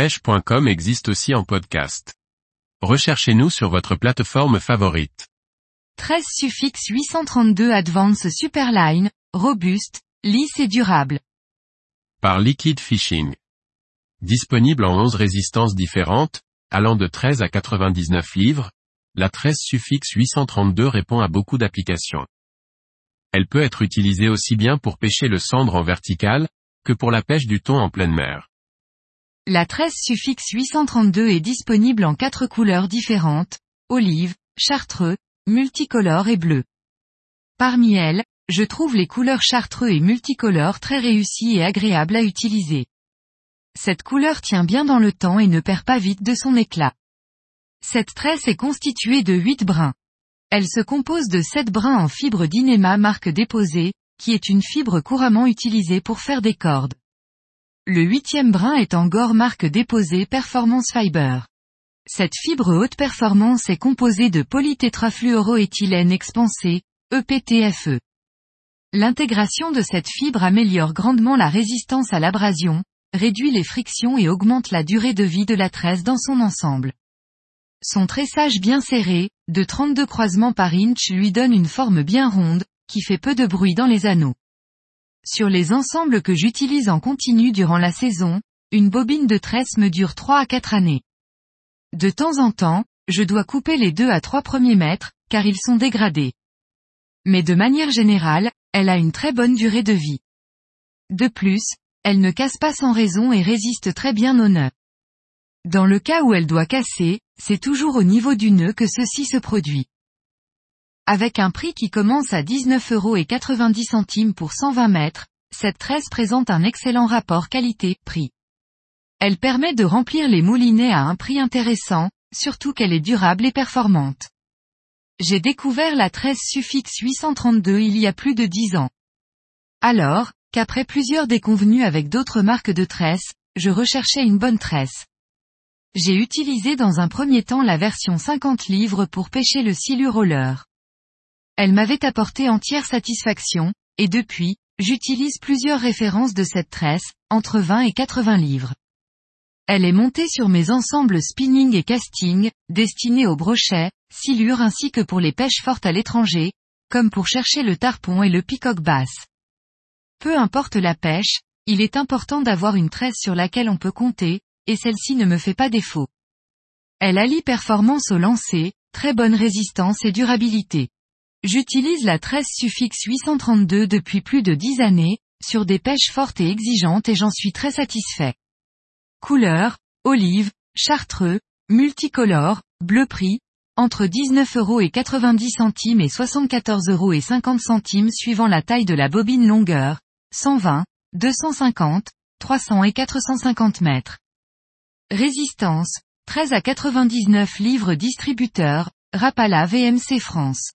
pêche.com existe aussi en podcast. Recherchez-nous sur votre plateforme favorite. 13 suffixe 832 Advance Superline, robuste, lisse et durable. Par Liquid Fishing. Disponible en 11 résistances différentes, allant de 13 à 99 livres, la 13 suffixe 832 répond à beaucoup d'applications. Elle peut être utilisée aussi bien pour pêcher le cendre en vertical, que pour la pêche du thon en pleine mer. La 13 suffixe 832 est disponible en quatre couleurs différentes, olive, chartreux, multicolore et bleu. Parmi elles, je trouve les couleurs chartreux et multicolores très réussies et agréables à utiliser. Cette couleur tient bien dans le temps et ne perd pas vite de son éclat. Cette tresse est constituée de 8 brins. Elle se compose de 7 brins en fibre d'inéma marque déposée, qui est une fibre couramment utilisée pour faire des cordes. Le huitième brin est en gore marque déposée Performance Fiber. Cette fibre haute performance est composée de polytétrafluoroéthylène expansé, EPTFE. L'intégration de cette fibre améliore grandement la résistance à l'abrasion, réduit les frictions et augmente la durée de vie de la tresse dans son ensemble. Son tressage bien serré, de 32 croisements par inch lui donne une forme bien ronde, qui fait peu de bruit dans les anneaux. Sur les ensembles que j'utilise en continu durant la saison, une bobine de tresse me dure 3 à 4 années. De temps en temps, je dois couper les 2 à 3 premiers mètres, car ils sont dégradés. Mais de manière générale, elle a une très bonne durée de vie. De plus, elle ne casse pas sans raison et résiste très bien aux nœuds. Dans le cas où elle doit casser, c'est toujours au niveau du nœud que ceci se produit. Avec un prix qui commence à 19,90 euros pour 120 mètres, cette tresse présente un excellent rapport qualité-prix. Elle permet de remplir les moulinets à un prix intéressant, surtout qu'elle est durable et performante. J'ai découvert la tresse Suffix 832 il y a plus de 10 ans. Alors, qu'après plusieurs déconvenues avec d'autres marques de tresses, je recherchais une bonne tresse. J'ai utilisé dans un premier temps la version 50 livres pour pêcher le silure roller. Elle m'avait apporté entière satisfaction, et depuis, j'utilise plusieurs références de cette tresse, entre 20 et 80 livres. Elle est montée sur mes ensembles spinning et casting, destinés aux brochets, silures ainsi que pour les pêches fortes à l'étranger, comme pour chercher le tarpon et le picoque basse. Peu importe la pêche, il est important d'avoir une tresse sur laquelle on peut compter, et celle-ci ne me fait pas défaut. Elle allie performance au lancer, très bonne résistance et durabilité. J'utilise la tresse suffixe 832 depuis plus de 10 années, sur des pêches fortes et exigeantes et j'en suis très satisfait. Couleur, olive, chartreux, multicolore, bleu prix, entre 19,90 euros et 74,50 euros suivant la taille de la bobine longueur, 120, 250, 300 et 450 mètres. Résistance, 13 à 99 livres distributeur, Rapala VMC France.